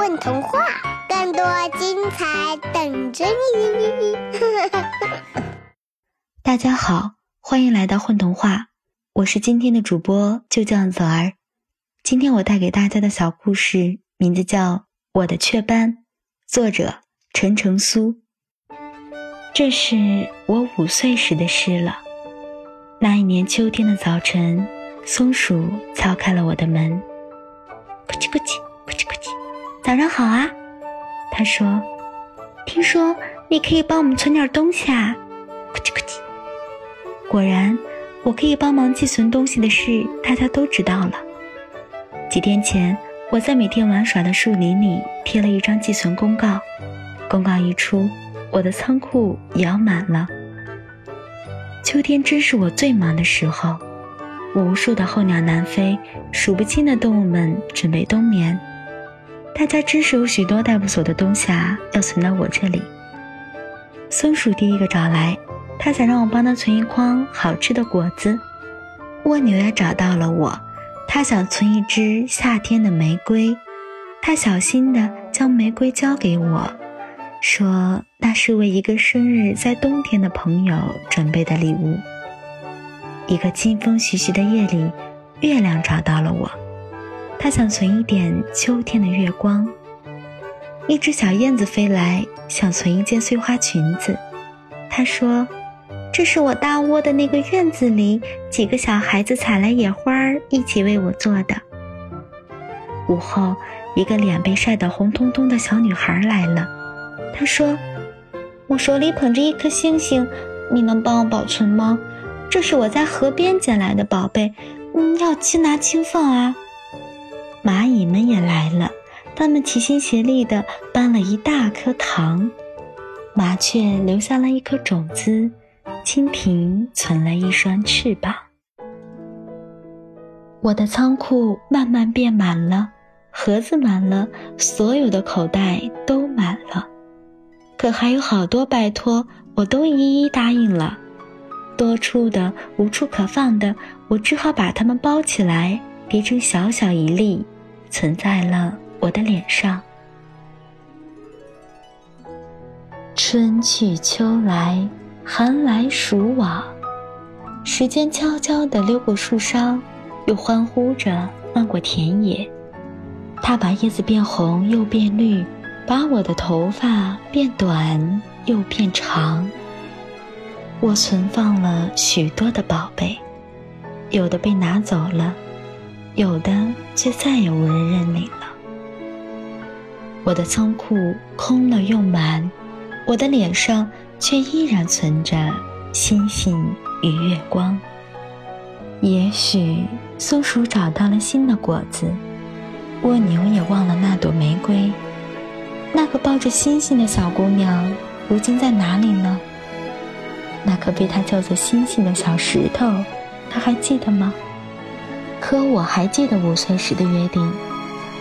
混童话，更多精彩等着你！大家好，欢迎来到混童话，我是今天的主播就叫子儿。今天我带给大家的小故事名字叫《我的雀斑》，作者陈成苏。这是我五岁时的事了。那一年秋天的早晨，松鼠敲开了我的门，咕叽咕叽，咕叽咕叽。早上好啊，他说：“听说你可以帮我们存点东西啊。”咕叽咕叽。果然，我可以帮忙寄存东西的事，大家都知道了。几天前，我在每天玩耍的树林里贴了一张寄存公告，公告一出，我的仓库也要满了。秋天真是我最忙的时候，无数的候鸟南飞，数不清的动物们准备冬眠。大家真是有许多带不走的东西啊，要存到我这里。松鼠第一个找来，他想让我帮他存一筐好吃的果子。蜗牛也找到了我，他想存一支夏天的玫瑰。他小心地将玫瑰交给我，说那是为一个生日在冬天的朋友准备的礼物。一个清风徐徐的夜里，月亮找到了我。他想存一点秋天的月光。一只小燕子飞来，想存一件碎花裙子。他说：“这是我搭窝的那个院子里几个小孩子采来野花儿，一起为我做的。”午后，一个脸被晒得红彤彤的小女孩来了。她说：“我手里捧着一颗星星，你能帮我保存吗？这是我在河边捡来的宝贝，嗯，要轻拿轻放啊。”蚂蚁们也来了，它们齐心协力地搬了一大颗糖。麻雀留下了一颗种子，蜻蜓存了一双翅膀。我的仓库慢慢变满了，盒子满了，所有的口袋都满了。可还有好多拜托，我都一一答应了。多出的、无处可放的，我只好把它们包起来。叠成小小一粒，存在了我的脸上。春去秋来，寒来暑往，时间悄悄地溜过树梢，又欢呼着漫过田野。它把叶子变红又变绿，把我的头发变短又变长。我存放了许多的宝贝，有的被拿走了。有的却再也无人认领了。我的仓库空了又满，我的脸上却依然存着星星与月光。也许松鼠找到了新的果子，蜗牛也忘了那朵玫瑰。那个抱着星星的小姑娘，如今在哪里呢？那颗被她叫做星星的小石头，她还记得吗？可我还记得五岁时的约定，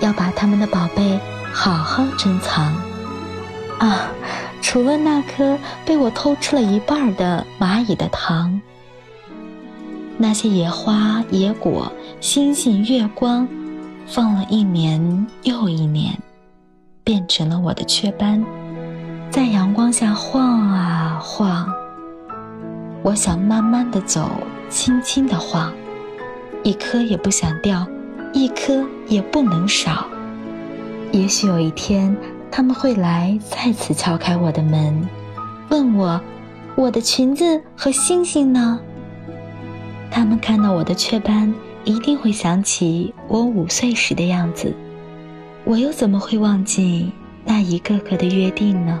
要把他们的宝贝好好珍藏。啊，除了那颗被我偷吃了一半的蚂蚁的糖，那些野花野果、星星月光，放了一年又一年，变成了我的雀斑，在阳光下晃啊晃。我想慢慢的走，轻轻的晃。一颗也不想掉，一颗也不能少。也许有一天，他们会来再次敲开我的门，问我：“我的裙子和星星呢？”他们看到我的雀斑，一定会想起我五岁时的样子。我又怎么会忘记那一个个的约定呢？